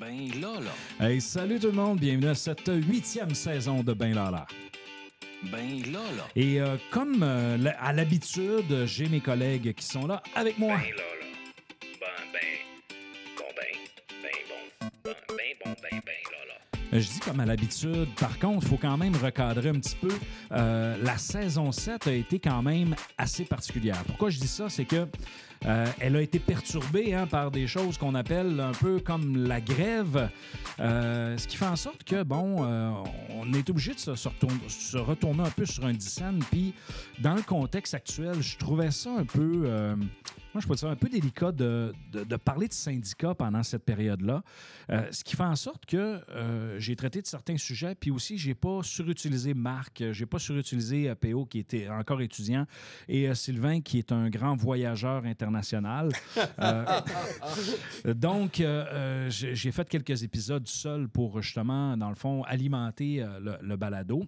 Ben là, là. Hey, salut tout le monde, bienvenue à cette huitième saison de Ben Lala. Ben là, là. Et euh, comme euh, la- à l'habitude, j'ai mes collègues qui sont là avec moi. Ben là, là. Ben, ben. Bon, ben. Ben, bon. Ben, ben, bon, ben, ben, là, là. Je dis comme à l'habitude, par contre, il faut quand même recadrer un petit peu. Euh, la saison 7 a été quand même assez particulière. Pourquoi je dis ça? C'est que euh, elle a été perturbée hein, par des choses qu'on appelle un peu comme la grève, euh, ce qui fait en sorte que, bon, euh, on est obligé de se, retourner, un peu sur un dixaine. Puis, dans le contexte actuel, je trouvais ça un peu... moi, je un peu délicat de, parler de syndicats pendant cette période-là. Ce qui fait en sorte que j'ai traité de certains sujets, puis aussi, j'ai pas surutilisé Marc, j'ai pas surutilisé PO qui était encore étudiant, et Sylvain qui est un grand voyageur international. Euh, donc, euh, euh, j'ai fait quelques épisodes seul pour justement, dans le fond, alimenter euh, le, le balado.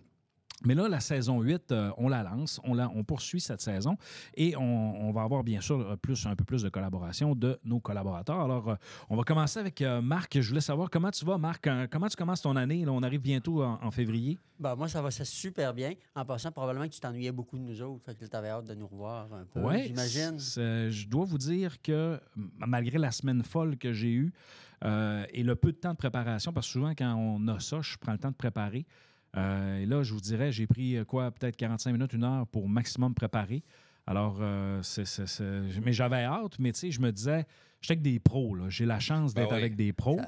Mais là, la saison 8, euh, on la lance, on, la, on poursuit cette saison et on, on va avoir bien sûr euh, plus, un peu plus de collaboration de nos collaborateurs. Alors, euh, on va commencer avec euh, Marc. Je voulais savoir comment tu vas, Marc. Comment tu commences ton année? Là, on arrive bientôt en, en février. Ben, moi, ça va ça super bien. En passant, probablement que tu t'ennuyais beaucoup de nous autres. Fait que tu avais hâte de nous revoir un peu, Ouais, j'imagine. Je dois vous dire que malgré la semaine folle que j'ai eue et le peu de temps de préparation, parce que souvent quand on a ça, je prends le temps de préparer. Euh, et là, je vous dirais, j'ai pris euh, quoi, peut-être 45 minutes, une heure pour maximum préparer. Alors, euh, c'est, c'est- c'est- mais j'avais hâte, mais tu sais, je me disais, j'étais avec des pros, là. J'ai la chance Ben d'être oui. avec des pros.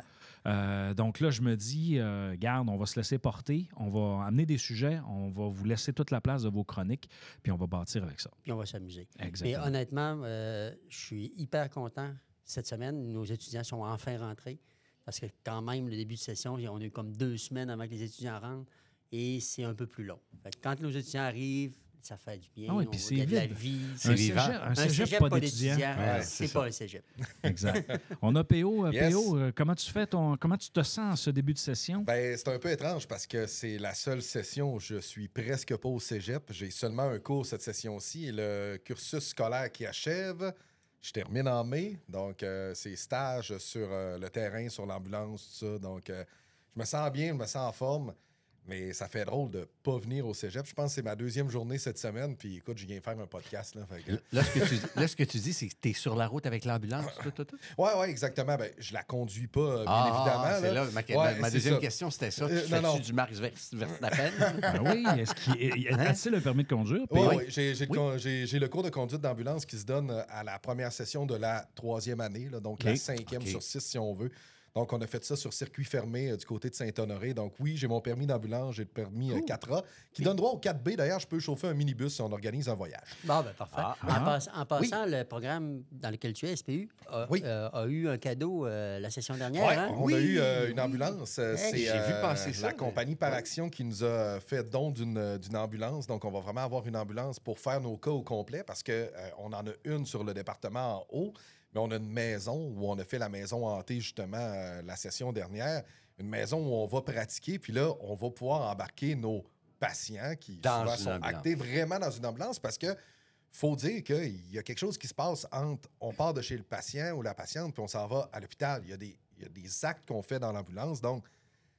Euh, donc là, je me dis, euh, garde, on va se laisser porter, on va amener des sujets, on va vous laisser toute la place de vos chroniques, puis on va bâtir avec ça. Puis on va s'amuser. Mais Exactement. honnêtement, euh, je suis hyper content cette semaine. Nos étudiants sont enfin rentrés. Parce que quand même, le début de session, on a eu comme deux semaines avant que les étudiants rentrent. Et c'est un peu plus long. Fait que quand nos étudiants arrivent, ça fait du bien. Ah oui, on c'est de la vie. un vivant. cégep, un Un cégep, pas pas d'étudiants. Ouais, c'est c'est pas un cégep. Exact. On a PO. euh, Yes. PO, euh, comment tu fais ton, comment tu te sens en ce début de session? Ben, c'est un peu étrange parce que c'est la seule session où je suis presque pas au cégep. J'ai seulement un cours cette session-ci. Et le cursus scolaire qui achève, je termine en mai. Donc, euh, c'est stage sur euh, le terrain, sur l'ambulance, tout ça. Donc, euh, je me sens bien, je me sens en forme. Mais ça fait drôle de pas venir au cégep. Je pense que c'est ma deuxième journée cette semaine. Puis écoute, je viens faire un podcast. Là, fait que- Là, ce que tu, là, ce que tu dis, c'est que tu es sur la route avec l'ambulance. tout, tout, tout? Ouais, ouais, exactement. Ben, je la conduis pas, euh, bien Ah, évidemment. ah, c'est là. là, ma, Ouais, ma- ma c'est deuxième ça. question, c'était ça. Euh, tu non, fais-tu non. du Max Vers- Verstappen? Ben oui, est-ce qu'il Hein? a-t-il le permis de conduire? Oui, oui, j'ai j'ai le, Oui. j'ai- j'ai le cours de conduite d'ambulance qui se donne euh, à la première session de la troisième année, là, donc la cinquième sur six, si on veut. Donc, on a fait ça sur circuit fermé euh, du côté de Saint-Honoré. Donc, oui, j'ai mon permis d'ambulance, j'ai le permis euh, 4A, qui donne droit au 4B. D'ailleurs, je peux chauffer un minibus si on organise un voyage. Bon, ben parfait. Ah. En, en passant, le programme dans lequel tu es, SPU, a, Oui. euh, a eu un cadeau euh, la session dernière. Ouais, hein? on a eu euh, une ambulance. euh, Hey, c'est j'ai vu passer ça, mais- compagnie Par Action qui nous a fait don d'une euh, d'une ambulance. Donc, on va vraiment avoir une ambulance pour faire nos cas au complet parce qu'on en a une sur le département en haut, mais on a une maison où on a fait la maison hantée justement euh, la session dernière. Une maison où on va pratiquer, puis là, on va pouvoir embarquer nos patients qui souvent sont ambulance. actés vraiment dans une ambulance parce que faut dire qu'il y a quelque chose qui se passe entre on part de chez le patient ou la patiente puis on s'en va à l'hôpital. Il y a des, il y a des actes qu'on fait dans l'ambulance. Donc,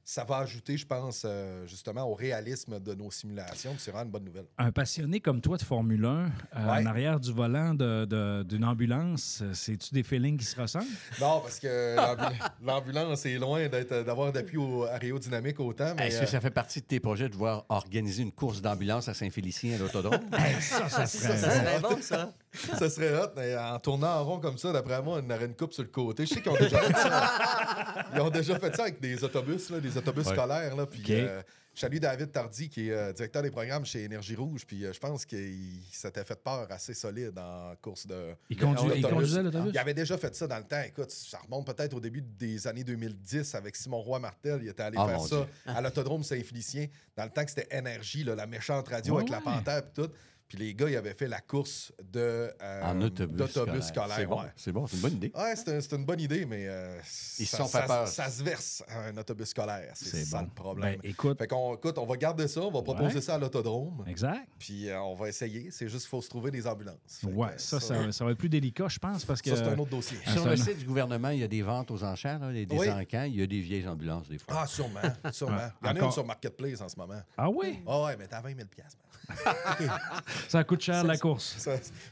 ça va ajouter, je pense, euh, justement au réalisme de nos simulations. C'est vraiment une bonne nouvelle. Un passionné comme toi de Formule 1, euh, Ouais. en arrière du volant d'une ambulance, euh, c'est-tu des feelings qui se ressemblent? Non, parce que l'ambu- l'ambulance est loin d'avoir d'appui au aérodynamique autant. Est-ce que ça fait partie de tes projets de voir organiser une course d'ambulance à Saint-Félicien à l'autodrome? ça, ça Ça serait bon, ça. Ça serait hot, mais en tournant en rond comme ça, d'après moi, on aurait une coupe sur le côté. Je sais qu'ils ont déjà fait ça. Ils ont déjà fait ça avec des autobus, là, des autobus Ouais. scolaires. Là, puis, OK. euh, je salue David Tardy, qui est euh, directeur des programmes chez Énergie Rouge. Puis euh, je pense qu'il s'était fait peur assez solide en course de. Il, conduit- il conduisait l'autobus? Il avait déjà fait ça dans le temps. Écoute, ça remonte peut-être au début des années 2010 avec Simon Roy Martel. Il était allé Ah, faire ça Dieu. à l'autodrome Saint-Félicien, dans le temps que c'était Énergie, là, la méchante radio Ouais, avec la panthère et tout. Puis les gars, ils avaient fait la course de, euh, En autobus. d'autobus scolaire. scolaire. C'est bon, ouais. c'est bon, c'est une bonne idée. Ouais, c'est un- c'est une bonne idée, mais euh, Ils ça, se sont ça- peur. ça se verse un autobus scolaire. C'est C'est ça bon. le problème. Ben, écoute, Fait qu'on, écoute, on va garder ça, on va proposer Ouais. ça à l'autodrome, exact. puis euh, on va essayer. C'est juste qu'il faut se trouver des ambulances. Fait Ouais, ça, ça, ça va être plus délicat, je pense, parce que. ça, c'est un autre dossier. Ah, Sur ça, le site du gouvernement, il y a des ventes aux enchères, là, des, des Oui. encans. Il y a des vieilles ambulances, des fois. Ah, sûrement, sûrement. Il y en a une sur Marketplace en ce moment. Ah oui, Ah ouais, mais t'as 20 000 piastres, man. ça coûte cher la course.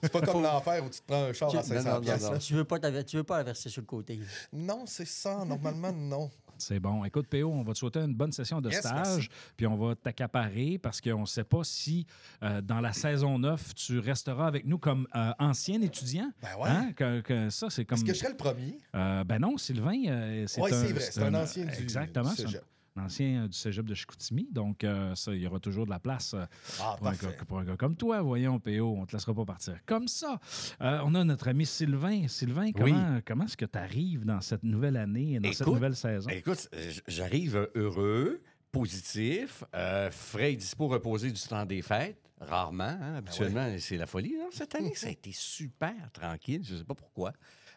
C'est pas comme l'enfer où tu te prends un char à Non, 500 non. Tu veux pas tu veux pas la verser sur le côté. Non, c'est ça. Normalement, non. C'est bon. Écoute, PO, on va te souhaiter une bonne session de Yes, stage, merci. puis on va t'accaparer parce qu'on ne sait pas si euh, dans la saison 9, tu resteras avec nous comme euh, ancien étudiant. Ben ouais. Hein? Que, que ça, c'est comme. Est-ce que je serais le premier? Euh, ben non, Sylvain, euh, c'est Oui, un. c'est vrai. C'est un ancien du, Exactement. cégep. Ancien euh, du cégep de Chicoutimi. Donc, euh, ça, il y aura toujours de la place euh, Ah, pour, un gars, pour un gars comme toi. Voyons, PO, on ne te laissera pas partir comme ça. Euh, on a notre ami Sylvain. Sylvain, comment, comment est-ce que tu arrives dans cette nouvelle année, dans cette nouvelle saison? Écoute, j'arrive heureux, positif, euh, frais et dispo reposé du temps des fêtes. Rarement, hein, habituellement, c'est la folie. Non, cette année, ça a été super tranquille. Je ne sais pas pourquoi.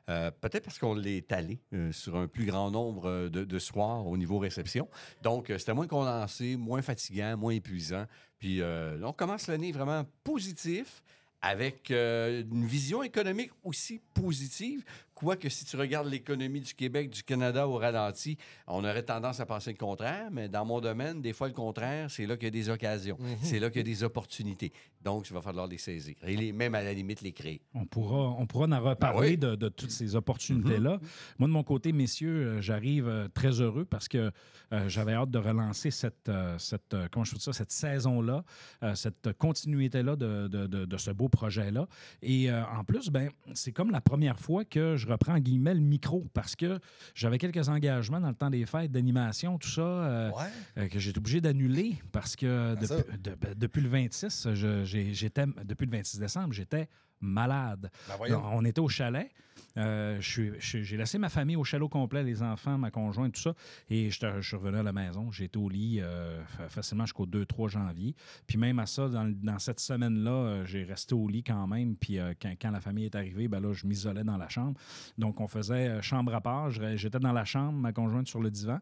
Euh, Peut-être parce qu'on l'est étalé euh, sur un plus grand nombre euh, de, soirs au niveau réception. Donc, c'était moins condensé, moins fatigant, moins épuisant. Puis, on commence l'année vraiment positif, avec une vision économique aussi positive. Quoique, si tu regardes l'économie du Québec, du Canada au ralenti, on aurait tendance à penser le contraire, mais dans mon domaine, des fois, le contraire, c'est là qu'il y a des occasions. C'est là qu'il y a des opportunités. Donc, il va falloir les saisir. Et les, même à la limite, les créer. On pourra, on pourra en reparler Ben de, de toutes ces opportunités-là. Moi, de mon côté, messieurs, euh, j'arrive euh, très heureux parce que euh, j'avais hâte de relancer cette, euh, cette, comment je ça, cette saison-là, euh, cette continuité-là de, de- de- ce beau projet-là. Et en plus, ben, c'est comme la première fois que je reprends, en guillemets, le micro parce que j'avais quelques engagements dans le temps des fêtes d'animation, tout ça. euh, Ouais. euh, que j'ai été obligé d'annuler parce que depuis, de- depuis le 26, je- j'ai- j'étais depuis le 26 décembre, j'étais malade. Ben. On était au chalet. Euh, j'ai laissé ma famille au chalet au complet, les enfants, ma conjointe, tout ça. Et je, suis revenu à la maison. Été au lit euh, fa- facilement jusqu'au 2-3 janvier. Puis même à ça, dans, cette semaine-là, euh, j'ai resté au lit quand même. Puis euh, quand, quand la famille est arrivée, ben là, je m'isolais dans la chambre. Donc, on faisait chambre à part. J'étais dans la chambre, ma conjointe sur le divan.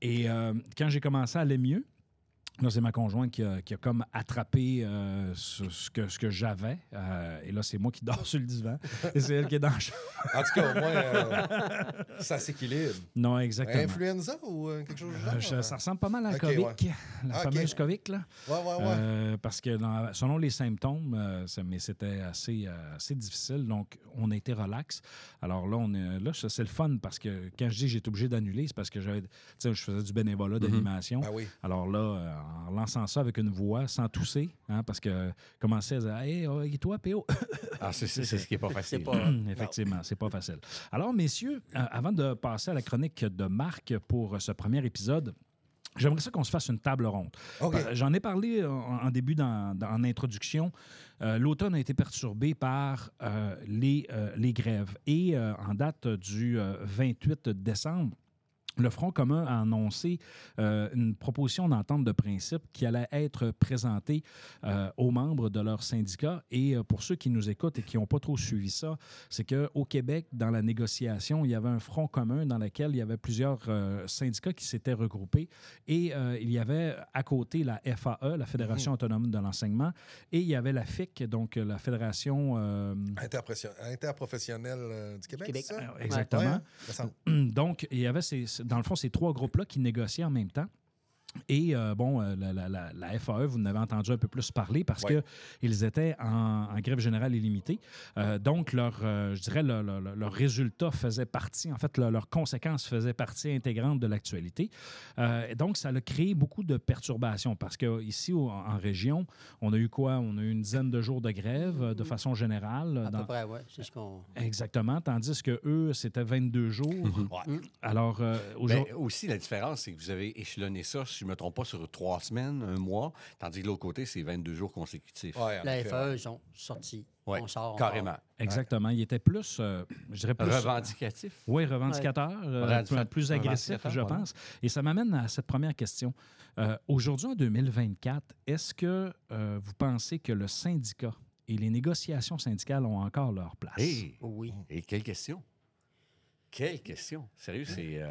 Et quand j'ai commencé à aller mieux, Là, c'est ma conjointe qui a, qui a comme attrapé euh, ce, ce que, ce que j'avais. Euh, et là, c'est moi qui dors sur le divan. Et c'est elle qui est dans la chambre. En tout cas, au moins, euh, ça s'équilibre. Non, exactement. Influenza ou euh, quelque chose Euh, genre? je- ça ressemble pas mal à la COVID, ouais. la Ah, fameuse COVID. Là. Ouais, ouais, ouais. Euh, parce que dans- selon les symptômes, euh, ça- mais c'était assez, assez difficile. Donc, on a été relax. Alors là, on est, là ça, c'est le fun parce que quand je dis que j'ai été obligé d'annuler, c'est parce que j'avais, je faisais du bénévolat d'animation. Ben oui. Alors là, euh, en lançant ça avec une voix, sans tousser, hein, parce que commençait à dire Hey, oh, et toi, PO Ah, c'est c'est- c'est ce qui n'est pas facile. pas. Effectivement, c'est pas facile. Alors, messieurs, euh, avant de passer à la chronique de Marc pour euh, ce premier épisode, J'aimerais ça qu'on se fasse une table ronde. Euh, J'en ai parlé en, en début, dans, dans- en introduction. Euh, L'automne a été perturbé par euh, les, euh, les grèves. Et euh, en date du euh, 28 décembre, le Front commun a annoncé euh, une proposition d'entente de principe qui allait être présentée euh, aux membres de leur syndicat. Et euh, pour ceux qui nous écoutent et qui n'ont pas trop suivi ça, c'est qu'au Québec, dans la négociation, il y avait un front commun dans lequel il y avait plusieurs euh, syndicats qui s'étaient regroupés. Et euh, il y avait à côté la FAE, la Fédération autonome de l'enseignement, et il y avait la FIC, donc la Fédération... euh, Interpression- Interprofessionnel euh, du Québec, Québec. ça? exactement. Ouais, hein? Donc, il y avait, ces- dans le fond, ces trois groupes-là qui négociaient en même temps. Et euh, bon, euh, la, la- la- la FAE, vous en avez entendu un peu plus parler parce Ouais. qu'ils étaient en, en grève générale illimitée. Euh, donc, leur, euh, je dirais, leur, leur- leur résultat faisait partie, en fait, leur- conséquences faisaient partie intégrante de l'actualité. Euh, et donc, ça a créé beaucoup de perturbations parce qu'ici, en région, on a eu quoi? On a eu une dizaine de jours de grève de façon générale. À dans- peu près, oui. C'est ce qu'on. Exactement, tandis que eux, c'était 22 jours. Ouais. Alors, euh, Ben, aujourd'hui. aussi, la différence, c'est que vous avez échelonné ça, si je ne me trompe pas, sur trois semaines, un mois, tandis que de l'autre côté, c'est 22 jours consécutifs. Ouais, La FAE, ils sont sortis. Ouais, On sort. Carrément. Exactement. Il était plus, euh, je dirais plus. Revendicatif. Oui, revendicateur, euh, Revendicateur, plus, plus agressif, je pense. Et ça m'amène à cette première question. Euh, Aujourd'hui, en 2024, est-ce que euh, vous pensez que le syndicat et les négociations syndicales ont encore leur place? Hey! Oui. Et quelle question? Quelle question? Sérieux, c'est.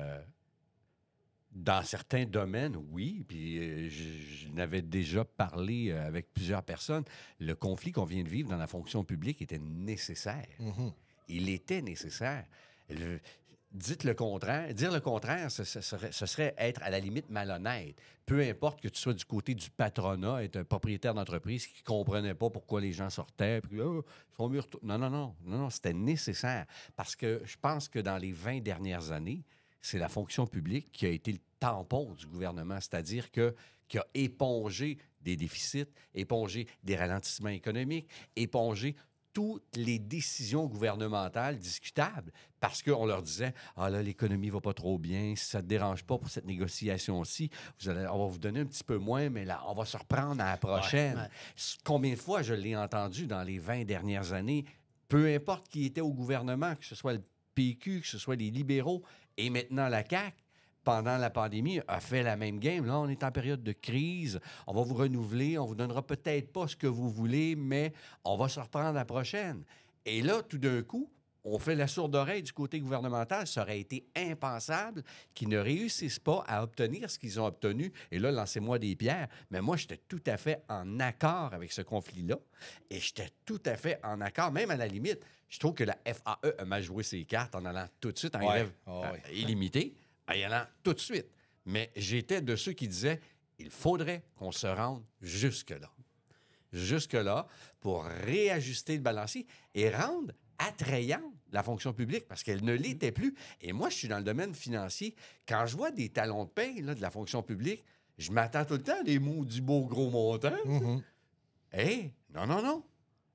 Dans certains domaines, oui. Puis euh, je, je n'avais déjà parlé euh, avec plusieurs personnes. Le conflit qu'on vient de vivre dans la fonction publique était nécessaire. Mhm. Il était nécessaire. Le- dites le contraire. Dire le contraire, ce, ce serait, ce serait être à la limite malhonnête. Peu importe que tu sois du côté du patronat, être un propriétaire d'entreprise qui ne comprenait pas pourquoi les gens sortaient. Puis, retour- Non, non, non. Non, non, c'était nécessaire. Parce que je pense que dans les 20 dernières années, c'est la fonction publique qui a été le tampon du gouvernement, c'est-à-dire que qui a épongé des déficits, épongé des ralentissements économiques, épongé toutes les décisions gouvernementales discutables parce qu'on leur disait ah là l'économie va pas trop bien si ça te dérange pas pour cette négociation ci vous allez on va vous donner un petit peu moins mais là on va se reprendre à la prochaine ouais. Combien de fois je l'ai entendu dans les 20 dernières années peu importe qui était au gouvernement que ce soit le PQ que ce soit les libéraux et maintenant la CAQ pendant la pandémie, a fait la même game. Là, on est en période de crise. On va vous renouveler. On vous donnera peut-être pas ce que vous voulez, mais on va se reprendre la prochaine. Et là, tout d'un coup, on fait la sourde oreille du côté gouvernemental. Ça aurait été impensable qu'ils ne réussissent pas à obtenir ce qu'ils ont obtenu. Et là, lancez-moi des pierres. Mais moi, j'étais tout à fait en accord avec ce conflit-là. Et j'étais tout à fait en accord, même à la limite. Je trouve que la FAE a mal joué ses cartes en allant tout de suite en Ouais. grève Ah euh, illimitée, en y allant tout de suite. Mais j'étais de ceux qui disaient il faudrait qu'on se rende jusque-là. Jusque-là pour réajuster le balancier et rendre attrayante la fonction publique parce qu'elle ne l'était plus. Et moi, je suis dans le domaine financier. Quand je vois des talons de paye là, de la fonction publique, je m'attends tout le temps à des mots du beau gros montant. Mhm. Hé, non, non, non.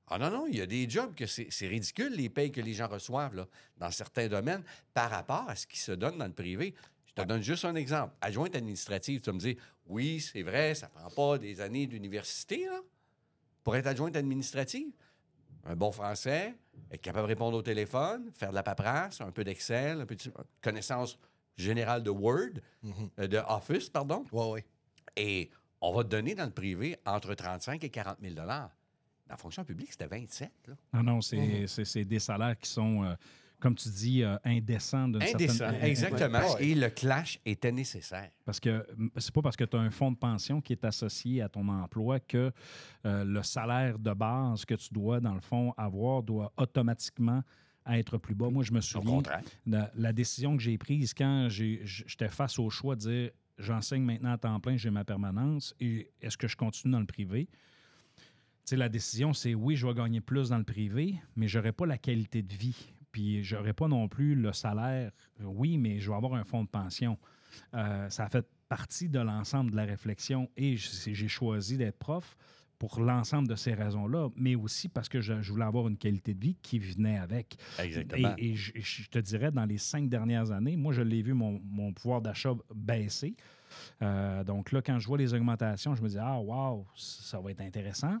Ah non, non, il y a des jobs que c'est ridicule, les payes que les gens reçoivent là, dans certains domaines par rapport à ce qui se donne dans le privé. Je te donne juste un exemple. Adjointe administrative, tu vas me dire, oui, c'est vrai, ça prend pas des années d'université pour être adjointe administrative. Un bon français, être capable de répondre au téléphone, faire de la paperasse, un peu d'Excel, un peu de connaissance générale de Word, Mhm. euh, de Office, pardon. Ouais, ouais. Et on va te donner dans le privé entre 35 et 40 000 Dans la fonction publique, c'était 27. Là. Non, non, c'est c'est- c'est des salaires qui sont, euh, comme tu dis, euh, indécents d'une Indécent, certaine... exactement. Ouais, ouais. Et le clash était nécessaire. Parce que c'est pas parce que tu as un fonds de pension qui est associé à ton emploi que euh, le salaire de base que tu dois, dans le fond, avoir doit automatiquement être plus bas. Moi, je me souviens de la décision que j'ai prise quand j'étais face au choix de dire j'enseigne maintenant à temps plein, j'ai ma permanence, et est-ce que je continue dans le privé? Tu sais, la décision, c'est oui, je vais gagner plus dans le privé, mais je n'aurai pas la qualité de vie. Puis je n'aurai pas non plus le salaire. Oui, mais je vais avoir un fonds de pension. Euh, ça a fait partie de l'ensemble de la réflexion et j'ai choisi d'être prof pour l'ensemble de ces raisons-là, mais aussi parce que je, je voulais avoir une qualité de vie qui venait avec. Exactement. Et, et je, je te dirais, dans les cinq dernières années, moi, je l'ai vu, mon, mon pouvoir d'achat baisser. Euh, donc là, quand je vois les augmentations, je me dis, ah, wow, ça va être intéressant.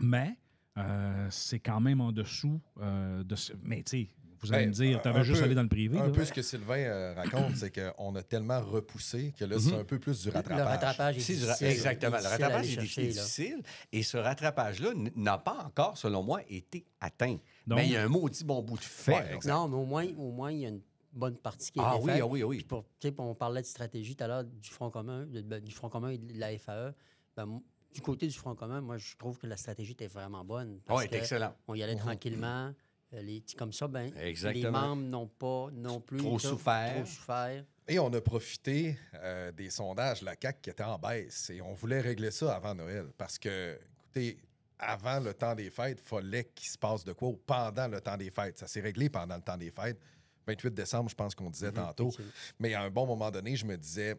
Mais euh, c'est quand même en dessous euh, de ce. Mais tu sais, vous allez Ben, me dire, tu avais juste peu- allé dans le privé. Un là. peu ce que Sylvain euh, raconte, c'est qu'on a tellement repoussé que là, Mhm. c'est un peu plus du Le rattrapage. rattrapage est difficile. exactement. Le rattrapage est chercher, difficile, là. Et ce rattrapage-là n'a pas encore, selon moi, été atteint. Donc- Mais il y a un maudit bon bout de fait. Ouais. Non, mais au moins, au moins, il y a une bonne partie qui est Ah oui, faite. ah oui, ah oui. Puis pour- tu sais, on parlait de stratégie tout à l'heure du Front commun, de- de- du Front commun et de la FAE. Ben, du côté du Front commun, moi, je trouve que la stratégie était vraiment bonne. Oui, que excellent. On y allait tranquillement. euh, Les, petits comme ça, ben, les membres n'ont pas non plus Trop souffert. Trop souffert. Et on a profité euh, des sondages, la CAQ qui était en baisse. Et on voulait régler ça avant Noël. Parce que, écoutez, avant le temps des fêtes, il fallait qu'il se passe de quoi ou pendant le temps des fêtes. Ça s'est réglé pendant le temps des fêtes. 28 décembre, je pense qu'on disait tantôt. Effectivement. Mais à un bon moment donné, je me disais,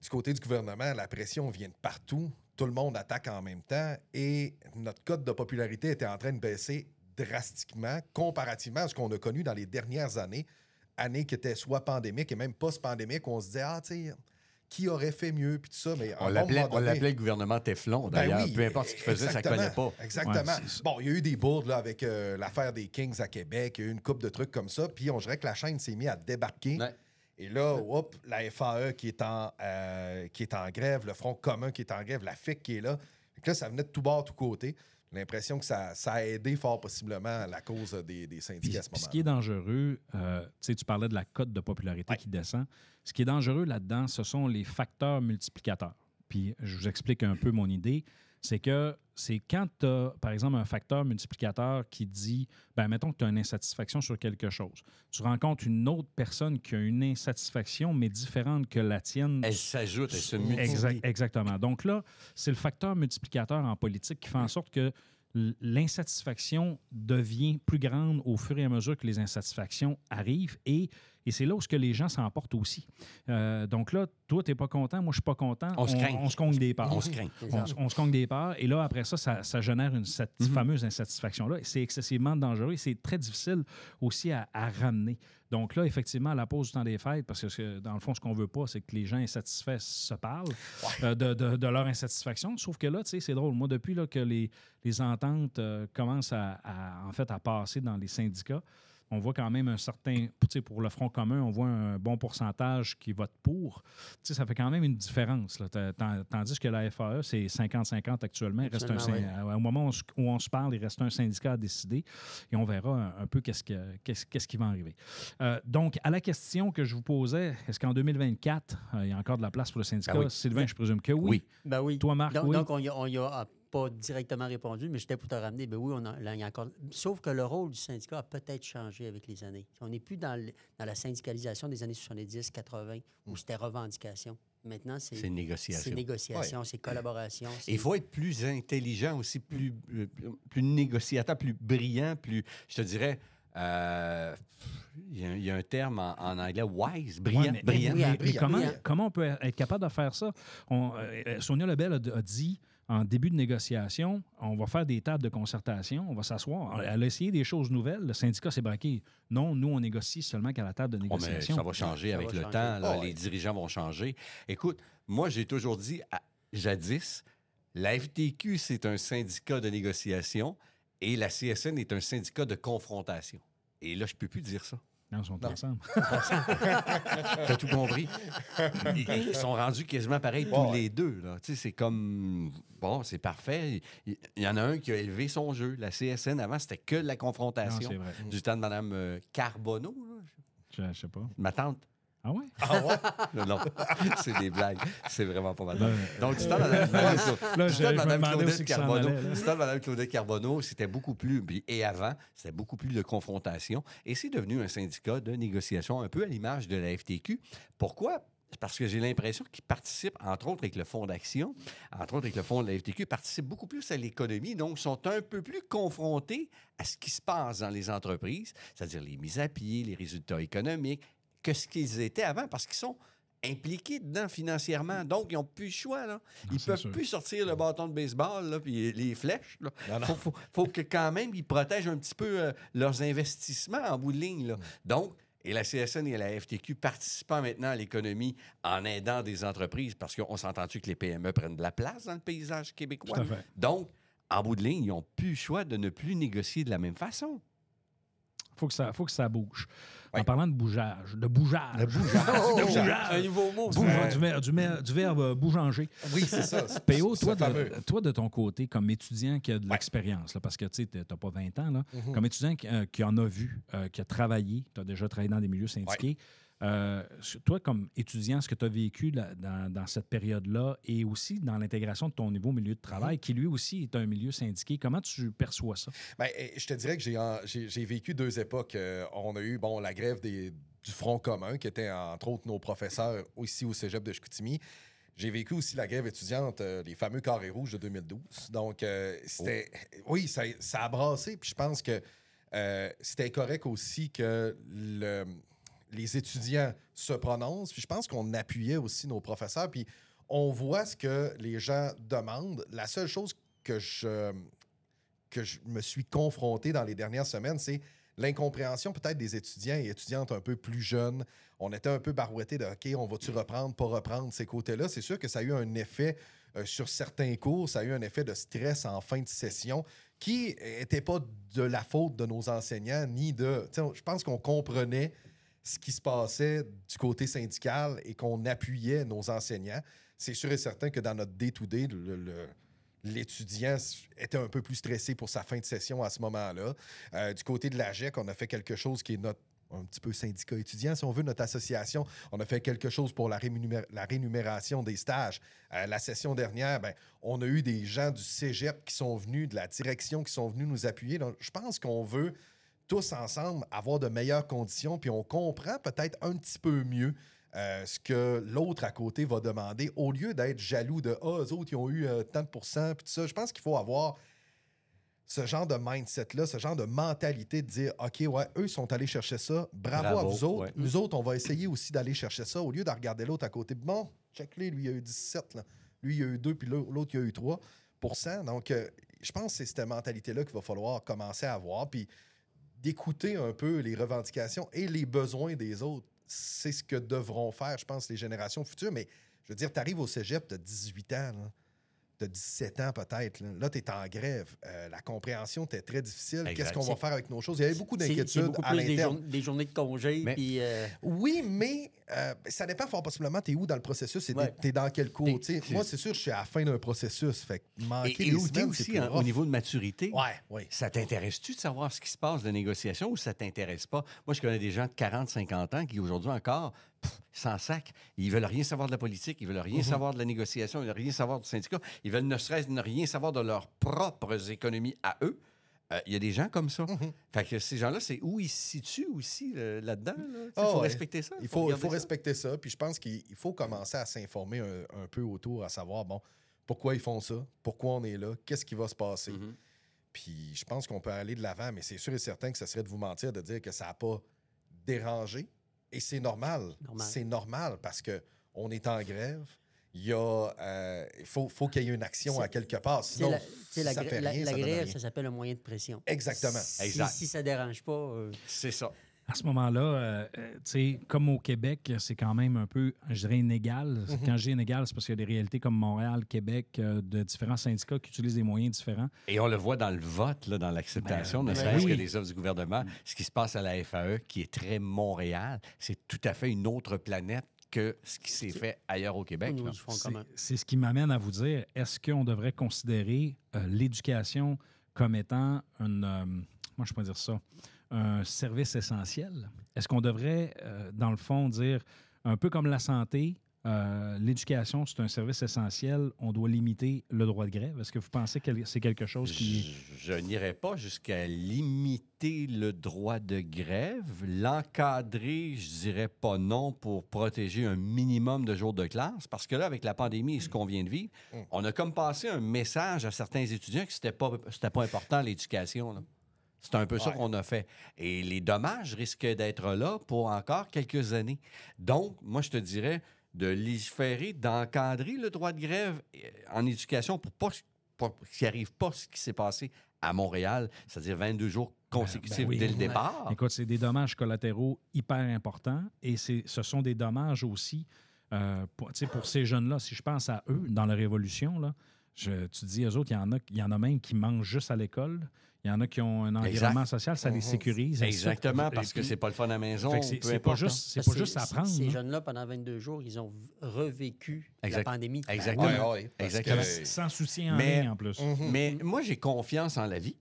du côté du gouvernement, la pression vient de partout. Tout le monde attaque en même temps et notre cote de popularité était en train de baisser drastiquement comparativement à ce qu'on a connu dans les dernières années. Années qui étaient soit pandémiques et même post-pandémiques, où on se disait, ah, tu sais, qui aurait fait mieux, puis tout ça. Mais On l'appelait le gouvernement Teflon, ben d'ailleurs. oui, Peu importe ce qu'il faisait, ça ne exactement, collait pas. Exactement. Ouais, bon, il y a eu des bourdes là, avec euh, l'affaire des Kings à Québec, il y a eu une coupe de trucs comme ça, puis on dirait que la chaîne s'est mise à débarquer. Ouais. Et là, la FAE qui est, en, euh, qui est en grève, le Front commun qui est en grève, la FIC qui est là. Là, ça venait de tout bord, tout côté. l'impression que ça, ça a aidé fort possiblement la cause des, des Puis, syndicats à ce puis ce qui est dangereux, euh, tu sais, tu parlais de la cote de popularité qui descend. Ce qui est dangereux là-dedans, ce sont les facteurs multiplicateurs. Puis je vous explique un peu mon idée. C'est que c'est quand tu as, par exemple, un facteur multiplicateur qui dit, ben mettons que tu as une insatisfaction sur quelque chose. Tu rencontres une autre personne qui a une insatisfaction, mais différente que la tienne. Elle s'ajoute, elle se multiplie. Exact- exactement. Donc là, c'est le facteur multiplicateur en politique qui fait en sorte que l'insatisfaction devient plus grande au fur et à mesure que les insatisfactions arrivent et, et c'est là où ce que les gens s'emportent aussi. Euh, donc là, toi, tu n'es pas content, moi, je suis pas content. On se craint. On se cogne des parts. On se craint. On, se cogne des parts et là, après ça, ça, ça génère une cette Mhm. fameuse insatisfaction-là. C'est excessivement dangereux et c'est très difficile aussi à, à ramener. Donc là, effectivement, à la pause du temps des fêtes, parce que dans le fond, ce qu'on veut pas, c'est que les gens insatisfaits se parlent euh, de, de- de leur insatisfaction. Sauf que là, tu sais, c'est drôle. Moi, depuis là, que les, les ententes euh, commencent à, à, en fait, à passer dans les syndicats, on voit quand même un certain, tu sais, pour le Front commun, on voit un bon pourcentage qui vote pour. Tu sais, ça fait quand même une différence. là. Tandis que la FAE, c'est 50-50 actuellement. Il reste un, Au moment où on, se- parle, il reste un syndicat à décider et on verra un, un peu qu'est-ce, que- qu'est-ce, qu'est-ce qui va arriver. Euh, donc, à la question que je vous posais, est-ce qu'en 2024, euh, il y a encore de la place pour le syndicat? Ah oui. Sylvain, je présume que oui. Oui. Ben oui. Toi, Marc, donc, oui. donc, on y a, on y a pas directement répondu, mais j'étais pour te ramener. Ben oui, on a, là, il y a encore. Sauf que le rôle du syndicat a peut-être changé avec les années. On n'est plus dans, le- dans la syndicalisation des années 70, 80, où c'était revendication. Maintenant, c'est. C'est négociation. C'est négociation, c'est collaboration. Et Il faut être plus intelligent aussi, plus, euh, plus négociateur, plus brillant, plus, je te dirais, euh, il y, a- il y a un terme en, en anglais, wise, brillant, Ouais, mais- brillant. oui, mais- mais brillant, comment, brillant. comment on peut être capable de faire ça? On- euh, Sonia Lebel a, a dit en début de négociation, on va faire des tables de concertation, on va s'asseoir. Elle a essayé des choses nouvelles. Le syndicat s'est braqué. Non, nous, on négocie seulement qu'à la table de Oh, mais négociation. ça va changer Ça avec va le changer. temps. là, Oh, les dirigeants vont changer. Écoute, moi, j'ai toujours dit, à- jadis, la FTQ, c'est un syndicat de négociation et la CSN est un syndicat de confrontation. Et là, je ne peux plus dire ça. Non, ils sont Non. ensemble. T'as tout compris? Ils, ils sont rendus quasiment pareils tous Ouais. les deux. là. Tu sais, c'est comme. Bon, c'est parfait. Il, il y en a un qui a élevé son jeu. La CSN, avant, c'était que de la Non, confrontation. c'est vrai. du temps de Mme euh, Carbonneau. là. Je, je sais pas. Ma tante. Ah ouais? Ah ouais? Non, non. c'est des blagues. C'est vraiment pas mal. Là, Donc, du temps de Mme, Claudette Carbonneau, allait, là. du temps de Mme Claudette Carbonneau, c'était beaucoup plus. Et avant, c'était beaucoup plus de confrontation. Et c'est devenu un syndicat de négociation, un peu à l'image de la FTQ. Pourquoi? Parce que j'ai l'impression qu'ils participent, entre autres avec le fonds d'action, entre autres avec le fonds de la FTQ, participent beaucoup plus à l'économie, donc sont un peu plus confrontés à ce qui se passe dans les entreprises, c'est-à-dire les mises à pied, les résultats économiques, que ce qu'ils étaient avant, parce qu'ils sont impliqués dedans financièrement. Donc, ils n'ont plus le choix. Là. Ils ne peuvent sûr. plus sortir le bâton de baseball là, puis les flèches. Il faut, faut- faut que quand même ils protègent un petit peu euh, leurs investissements en bout de ligne. là. Donc, et la CSN et la FTQ participant maintenant à l'économie en aidant des entreprises, parce qu'on s'entend-tu que les PME prennent de la place dans le paysage québécois? Donc, en bout de ligne, ils n'ont plus le choix de ne plus négocier de la même façon. Faut que ça, faut que ça bouge. En parlant de bougeage, de bougeage. De bougeage. Un nouveau mot. Bouge- du, ver- du verbe euh, bougeanger. Oui, c'est ça. PO, toi, de, toi, de ton côté, comme étudiant qui a de Ouais. l'expérience, là, parce que tu n'as pas 20 ans, là, Mhm. comme étudiant qui, euh, qui en a vu, euh, qui a travaillé, tu as déjà travaillé dans des milieux syndiqués, euh, toi, comme étudiant, ce que tu as vécu là, dans, dans cette période-là et aussi dans l'intégration de ton nouveau milieu de Mhm. travail, qui lui aussi est un milieu syndiqué, comment tu perçois ça? Ben, eh, je te dirais que j'ai vécu deux époques. Euh, on a eu bon, la grève des- du Front commun, qui était entre autres nos professeurs ici au cégep de Chicoutimi. J'ai vécu aussi la grève étudiante, euh, les fameux carrés rouges de 2012. Donc, euh, c'était. Oui, ça, ça a brassé. Puis je pense que euh, c'était correct aussi que le- les étudiants se prononcent. Puis je pense qu'on appuyait aussi nos professeurs. Puis on voit ce que les gens demandent. La seule chose que je que je me suis confronté dans les dernières semaines, c'est l'incompréhension peut-être des étudiants et étudiantes un peu plus jeunes. On était un peu barouettés de OK, on va-tu reprendre, pas reprendre ces côtés-là? C'est sûr que ça a eu un effet euh, sur certains cours, ça a eu un effet de stress en fin de session qui n'était pas de la faute de nos enseignants, ni de. Je pense qu'on comprenait ce qui se passait du côté syndical et qu'on appuyait nos enseignants. C'est sûr et certain que dans notre day-to-day, l'étudiant était un peu plus stressé pour sa fin de session à ce moment-là. Euh, du côté de la GEC, on a fait quelque chose qui est notre un petit peu syndicat étudiant, si on veut, notre association. On a fait quelque chose pour la rémunération des stages. Euh, la session dernière, ben, on a eu des gens du cégep qui sont venus, de la direction qui sont venus nous appuyer. Donc, je pense qu'on veut tous ensemble avoir de meilleures conditions, puis on comprend peut-être un petit peu mieux euh, ce que l'autre à côté va demander, au lieu d'être jaloux de Ah, eux autres, ils ont eu euh, tant de pourcents, puis tout ça. Je pense qu'il faut avoir ce genre de mindset-là, ce genre de mentalité de dire OK, ouais, eux sont allés chercher ça, bravo, à vous autres. ouais. Nous autres, on va essayer aussi d'aller chercher ça, au lieu de regarder l'autre à côté. Bon, check-les, lui, il a eu 17, là. lui, il a eu 2, puis l'autre, l'autre, il a eu 3% Donc, euh, je pense que c'est cette mentalité-là qu'il va falloir commencer à avoir, puis d'écouter un peu les revendications et les besoins des autres. C'est ce que devront faire, je pense, les générations futures. Mais je veux dire, tu arrives au cégep, as 18 ans. T'as 17 ans peut-être. Là, là tu es en grève. Euh, la compréhension était très difficile. Qu'est-ce qu'on va faire avec nos choses? Il y avait beaucoup d'inquiétudes à des, l'interne. jour- des journées de congé. Mais- puis, euh, Oui, mais euh, ça dépend fort possiblement. Tu es où dans le processus? Et Ouais. tu es dans quel cours. Moi, c'est sûr, je suis à la fin d'un processus. Fait que manquer Et, et t'es semaines, aussi hein, au niveau de maturité. Ouais, oui. Ça t'intéresse-tu de savoir ce qui se passe de négociation ou ça t'intéresse pas? Moi, je connais des gens de 40, 50 ans qui, aujourd'hui encore, s'en sac. Ils veulent rien savoir de la politique, ils veulent rien savoir de la négociation, ils veulent rien savoir du syndicat. Ils veulent ne serait-ce ne rien savoir de leurs propres économies à eux. Euh, Il y a des gens comme ça. Fait que ces gens-là, c'est où ils se situent aussi euh, là-dedans. là? Sais, Ah faut respecter ça. Il faut, il faut ça. respecter ça. Puis je pense qu'il il faut commencer à s'informer un, un peu autour, à savoir, bon, pourquoi ils font ça? Pourquoi on est là? Qu'est-ce qui va se passer? Mhm. Puis je pense qu'on peut aller de l'avant, mais c'est sûr et certain que ce serait de vous mentir de dire que ça n'a pas dérangé. Et c'est normal. Normal. C'est normal parce que on est en grève. Il y a, euh, faut, faut qu'il y ait une action à quelque part. Sinon, la, la ça fait la- rien, la ça donne grève, rien. ça s'appelle un moyen de pression. Exactement. Si, Exact. si ça dérange pas, euh, C'est ça. À ce moment-là, euh, euh, tu sais, comme au Québec, c'est quand même un peu, je dirais, inégal. Mhm. Quand je dis inégal, c'est parce qu'il y a des réalités comme Montréal, Québec, euh, de différents syndicats qui utilisent des moyens différents. Et on le voit dans le vote, là, dans l'acceptation, Ben, ne ben serait-ce oui. que des offres du gouvernement. Ce qui se passe à la FAE, qui est très Montréal, c'est tout à fait une autre planète que ce qui s'est fait ailleurs au Québec. C'est- ce qui m'amène à vous dire, est-ce qu'on devrait considérer euh, l'éducation comme étant une, euh, moi je peux dire ça, un service essentiel? Est-ce qu'on devrait, euh, dans le fond, dire, un peu comme la santé, euh, l'éducation, c'est un service essentiel, on doit limiter le droit de grève? Est-ce que vous pensez que c'est quelque chose qui... Je, je n'irai pas jusqu'à limiter le droit de grève. L'encadrer, je dirais pas non pour protéger un minimum de jours de classe. Parce que là, avec la pandémie et ce qu'on vient de vivre, Mm. on a comme passé un message à certains étudiants que c'était pas, c'était pas important l'éducation. C'est un peu ça qu'on a fait. Et les dommages risquent d'être là pour encore quelques années. Donc, moi, je te dirais de légiférer, d'encadrer le droit de grève euh, en éducation pour pas qu'il n'arrive pas ce qui s'est passé à Montréal, c'est-à-dire 22 jours consécutifs ben oui. dès le départ. Écoute, c'est des dommages collatéraux hyper importants et ce sont des dommages aussi euh, pour ces jeunes-là. Si je pense à eux dans la Révolution, là, je, tu dis, eux autres, il y, en a, il y en a même qui mangent juste à l'école. Il y en a qui ont un environnement social, ça les Mhm. sécurise. Exactement, parce que c'est pas le fun à la maison. c'est, pas hein. juste, c'est Parce pas juste ces- apprendre. Ces là. jeunes-là, pendant 22 jours, ils ont revécu Exact. la pandémie. Exactement. Ouais, ouais, parce Exactement. que- Sans souci en Mais- ligne en plus. Mhm. Mais moi, j'ai confiance en la vie.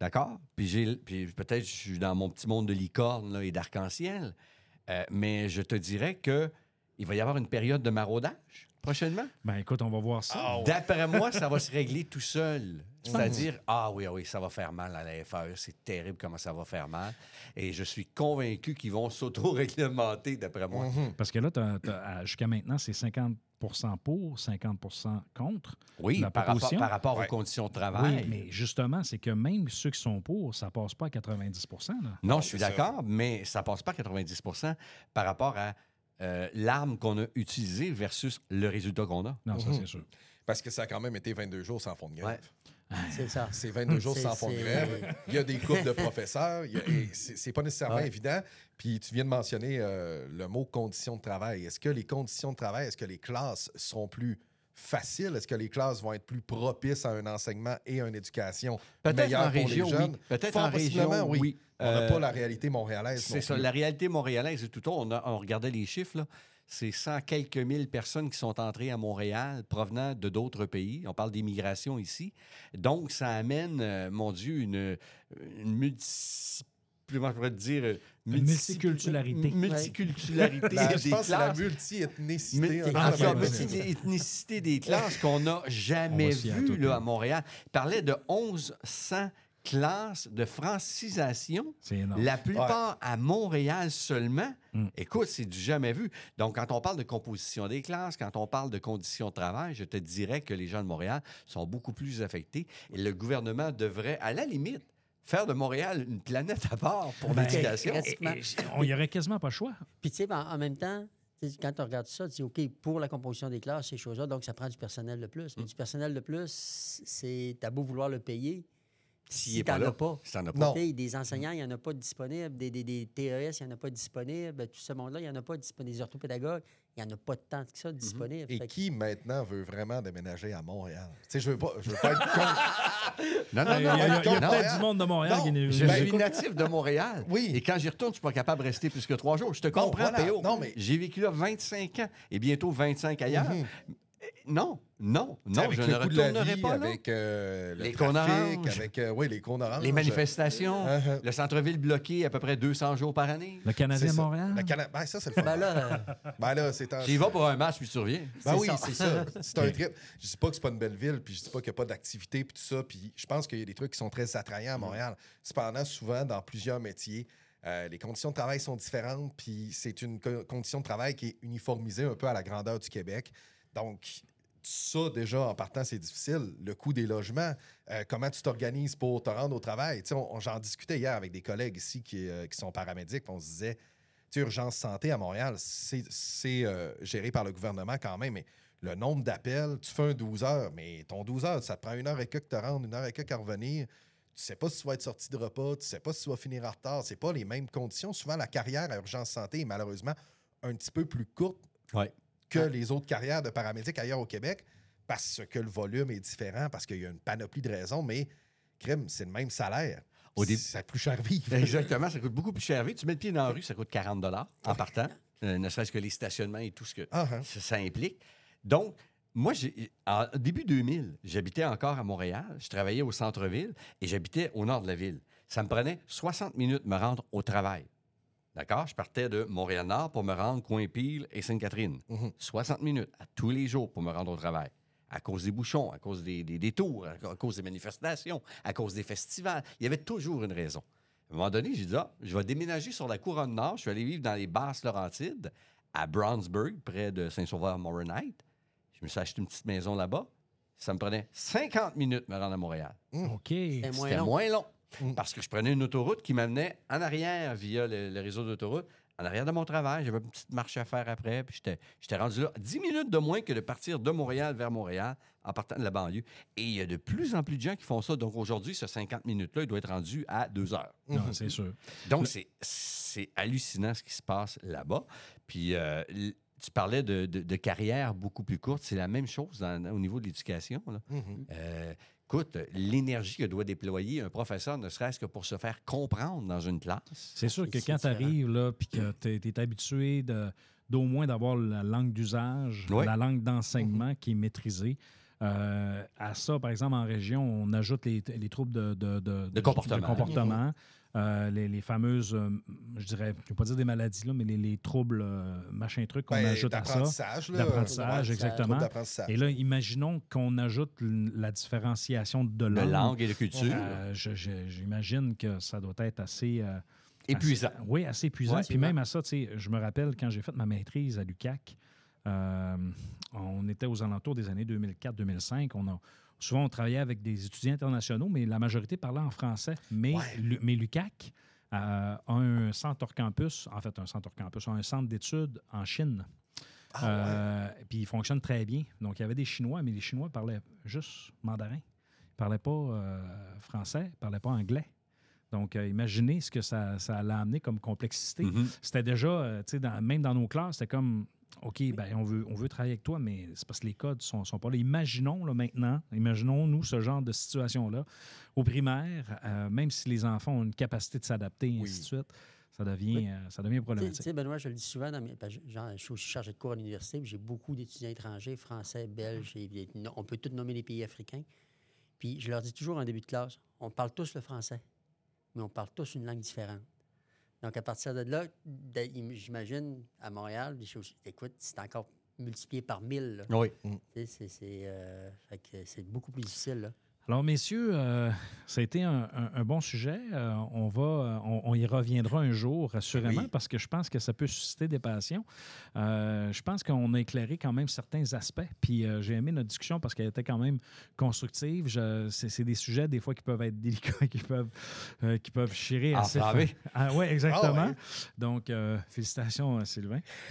D'accord? Puis, j'ai, puis peut-être je suis dans mon petit monde de licorne là, et d'arc-en-ciel. Euh, mais je te dirais que il va y avoir une période de maraudage prochainement? Ben écoute, on va voir ça. Ah ouais. D'après moi, ça va se régler tout seul. C'est-à-dire, ah oui, ah oui, ça va faire mal à la FAE. C'est terrible comment ça va faire mal. Et je suis convaincu qu'ils vont s'auto-réglementer, d'après moi. Mhm. Parce que là, t'as- t'as- à- jusqu'à maintenant, c'est 50% pour, 50% contre. Oui, La par rapport, par rapport Ouais. aux conditions de travail. Oui, mais justement, c'est que même ceux qui sont pour, ça passe pas à 90 là. Non, je suis d'accord, mais ça passe pas à 90% par rapport à euh, l'arme qu'on a utilisée versus le résultat qu'on a. Non, ça, Mhm. c'est sûr. Parce que ça a quand même été 22 jours sans fond de grève. Ouais. C'est ça. C'est 22 jours sans fond de grève. Il y a des couples de professeurs. il y a- et C'est c'est pas nécessairement Ouais. évident. Puis tu viens de mentionner euh, le mot conditions de travail. Est-ce que les conditions de travail, est-ce que les classes seront plus faciles? Est-ce que les classes vont être plus propices à un enseignement et à une éducation Peut-être meilleure en pour région, les jeunes? oui. Peut-être en région, oui. On n'a Euh, pas la réalité montréalaise. C'est ça. plus. La réalité montréalaise tout. On, a- on regardait les chiffres. Là. c'est 100 quelques mille personnes qui sont entrées à Montréal provenant de d'autres pays. On parle d'immigration ici. Donc, ça amène, euh, mon Dieu, une, une comment je pourrais te dire, euh, multiculturalité. multiculturalité Ben, des je pense la classes. multi-ethnicité. La tout cas, même ouais, chose. multi-ethnicité des classes qu'on n'a jamais attendre. là, à Montréal. Il parlait de 1100 classes de francisation. C'est énorme. La plupart à Montréal seulement. Mm. Écoute, c'est du jamais vu. Donc, quand on parle de composition des classes, quand on parle de conditions de travail, je te dirais que les gens de Montréal sont beaucoup plus affectés. Et le gouvernement devrait, à la limite, faire de Montréal une planète à part pour Ben, l'éducation. on y aurait quasiment pas le choix. Puis, tu sais, en, en même temps, quand tu regardes ça, tu dis, OK, pour la composition des classes, ces choses-là, donc ça prend du personnel de plus. Mm. Mais du personnel de plus, c'est, t'as beau vouloir le payer. S'il Si t'en as pas. si t'en as pas. Des enseignants, il n'y en a pas disponibles. Des, des, des TES, il n'y en a pas disponibles. Tout ce monde-là, il n'y en a pas de disponibles. Des orthopédagogues, il n'y en a pas de tant que ça de disponibles. Et que- qui maintenant veut vraiment déménager à Montréal? Tu sais, je veux pas, je veux pas être contre. Non, Il y a, il y a- a non, peut-être non. du monde de Montréal Non, qui nous Je nous suis écoute. natif de Montréal. Oui. Et quand j'y retourne, je suis pas capable de rester plus que trois jours. Je te comprends, voilà. Théo. Non, mais- J'ai vécu là 25 ans et bientôt 25 ailleurs. Mhm. Non, non, non, avec je ne retournerai vie, pas là? avec euh, le Les trafic, avec euh, oui, les. Les manifestations, Uh-huh. le centre-ville bloqué à peu près 200 jours par année. Le Canadien ça. Montréal? Le Cana- ben, ça, c'est le fun. Ben là, euh, Ben là, c'est en- Tu y vas pour un match puis tu reviens. Ben oui, ça. c'est ça. C'est un trip. Je dis pas que c'est pas une belle ville, puis je dis pas qu'il n'y a pas d'activité, puis tout ça. Puis je pense qu'il y a des trucs qui sont très attrayants à Montréal. Cependant, souvent, dans plusieurs métiers, euh, les conditions de travail sont différentes, puis c'est une co- condition de travail qui est uniformisée un peu à la grandeur du Québec. Donc, ça, déjà, en partant, c'est difficile. Le coût des logements, euh, comment tu t'organises pour te rendre au travail? J'en discutais hier avec des collègues ici qui, euh, sont paramédics, on se disait, Urgence Santé à Montréal, c'est euh, géré par le gouvernement quand même, mais le nombre d'appels, tu fais un 12 heures, mais ton 12 heures, ça te prend une heure et quelques te rendre, une heure et quelques à revenir. Tu sais pas si tu vas être sorti de repas, tu sais pas si tu vas finir en retard. C'est pas les mêmes conditions. Souvent, la carrière à Urgence Santé est malheureusement un petit peu plus courte Ouais. Que les autres carrières de paramédics ailleurs au Québec parce que le volume est différent, parce qu'il y a une panoplie de raisons, mais crème, c'est le même salaire. Au début- Ça coûte plus cher vivre. Exactement, ça coûte beaucoup plus cher. vivre. Tu mets le pied dans la rue, ça coûte 40 en partant, euh, ne serait-ce que les stationnements et tout ce que Ah, hein. ça, ça implique. Donc, moi, en début 2000, j'habitais encore à Montréal, je travaillais au centre-ville et j'habitais au nord de la ville. Ça me prenait 60 minutes de me rendre au travail. D'accord? Je partais de Montréal-Nord pour me rendre Coin-Pile et Sainte-Catherine. Mhm. 60 minutes à tous les jours pour me rendre au travail. À cause des bouchons, à cause des, des détours, à à cause des manifestations, à cause des festivals. Il y avait toujours une raison. À un moment donné, j'ai dit, ah, je vais déménager sur la couronne nord. Je vais aller vivre dans les basses Laurentides, à Brownsburg, près de Saint-Sauveur-Moronite. Je me suis acheté une petite maison là-bas. Ça me prenait 50 minutes de me rendre à Montréal. OK. c'est moins C'était moins long. Mm. Parce que je prenais une autoroute qui m'amenait en arrière via le, le réseau d'autoroute, en arrière de mon travail. J'avais une petite marche à faire après. Puis j'étais- j'étais rendu là 10 minutes de moins que de partir de Montréal vers Montréal en partant de la banlieue. Et il y a de plus en plus de gens qui font ça. Donc aujourd'hui, ce 50 minutes-là, il doit être rendu à 2 heures. Non, c'est sûr. Donc, c'est- c'est hallucinant ce qui se passe là-bas. Puis, euh, tu parlais de, de- de carrière beaucoup plus courte. C'est la même chose dans- au niveau de l'éducation. Euh, écoute, l'énergie que doit déployer un professeur, ne serait-ce que pour se faire comprendre dans une classe. C'est sûr que quand tu arrives là, puis que tu es, habitué de- d'au moins d'avoir la langue d'usage, la langue d'enseignement qui est maîtrisée. euh, à ça, par exemple, en région, on ajoute les, les troubles de, de, de- de- comportement. comportement, euh, les, les fameuses, euh, je dirais, je ne vais pas dire des maladies, là, mais les, les troubles, euh, machin truc qu'on Ben, ajoute à ça. d'apprentissage, là. D'apprentissage, Ouais, exactement. Et là, imaginons qu'on ajoute la différenciation de De langue. langue et de culture. Euh, J'imagine que ça doit être assez. euh, Épuisant. assez- oui, assez épuisant. Ouais, Puis même à ça, tu sais, je me rappelle quand j'ai fait ma maîtrise à l'UCAC, euh, on était aux alentours des années 2004-2005. On a, souvent, on travaillait avec des étudiants internationaux, mais la majorité parlait en français. Mais, Ouais. Mais euh, a un centre hors campus, en fait, un centre hors campus, un centre d'études en Chine. Ah, ouais. Euh, Puis il fonctionne très bien. Donc, il y avait des Chinois, mais les Chinois parlaient juste mandarin. Ils ne parlaient pas euh, français, ils ne parlaient pas anglais. Donc, euh, imaginez ce que ça, ça allait amener comme complexité. Mhm. C'était déjà, tu sais, même dans nos classes, c'était comme, OK, ben, on, veut, on veut travailler avec toi, mais c'est parce que les codes sont, sont pas là. Imaginons là, maintenant, imaginons-nous ce genre de situation-là au primaire, euh, même si les enfants ont une capacité de s'adapter, et Oui. ainsi de suite. ça devient, Oui. euh, ça devient sais- tu problématique. sais, Benoît, je le dis souvent, dans mes- genre, je suis aussi chargé de cours à l'université, j'ai beaucoup d'étudiants étrangers, français, belges, et, on peut tous nommer les pays africains. Puis je leur dis toujours en début de classe, on parle tous le français, mais on parle tous une langue différente. Donc, à partir de là, im- j'imagine, à Montréal, des choses, écoute, c'est encore multiplié par mille. là. Oui. C'est euh, c'est beaucoup plus difficile. Là. Alors, messieurs, euh, ça a été un, un- un bon sujet. Euh, on, va, euh, on, on y reviendra un jour, assurément, Oui. parce que je pense que ça peut susciter des passions. Euh, je pense qu'on a éclairé quand même certains aspects. Puis j'ai aimé notre discussion parce qu'elle était quand même constructive. C'est des sujets, des fois, qui peuvent être délicats, qui peuvent, qui peuvent chirer assez. Enflammés. fa- Ah, oui, exactement. Ah ouais. Donc, félicitations, Sylvain.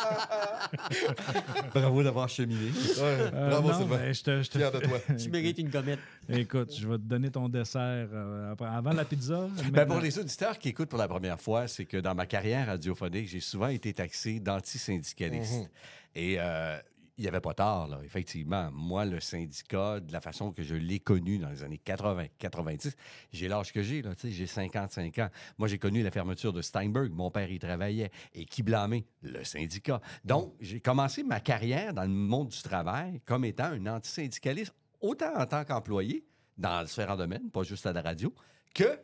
Bravo d'avoir cheminé. Ouais, Euh, Bravo, non, Sylvain. ben, je te- je te- Fier de toi. Tu mérites une gommette. Écoute, je vais te donner ton dessert euh, avant la pizza. Ben, pour les auditeurs qui écoutent pour la première fois, c'est que dans ma carrière radiophonique, j'ai souvent été taxé d'antisyndicaliste. Et euh, il n'y avait pas tard, là. Effectivement, moi, le syndicat, de la façon que je l'ai connu dans les années 80, 90, j'ai l'âge que j'ai, là, j'ai 55 ans. Moi, j'ai connu la fermeture de Steinberg. Mon père y travaillait. Et qui blâmait? Le syndicat. Donc, j'ai commencé ma carrière dans le monde du travail comme étant un antisyndicaliste, autant en tant qu'employé, dans différents domaines, pas juste à la radio, que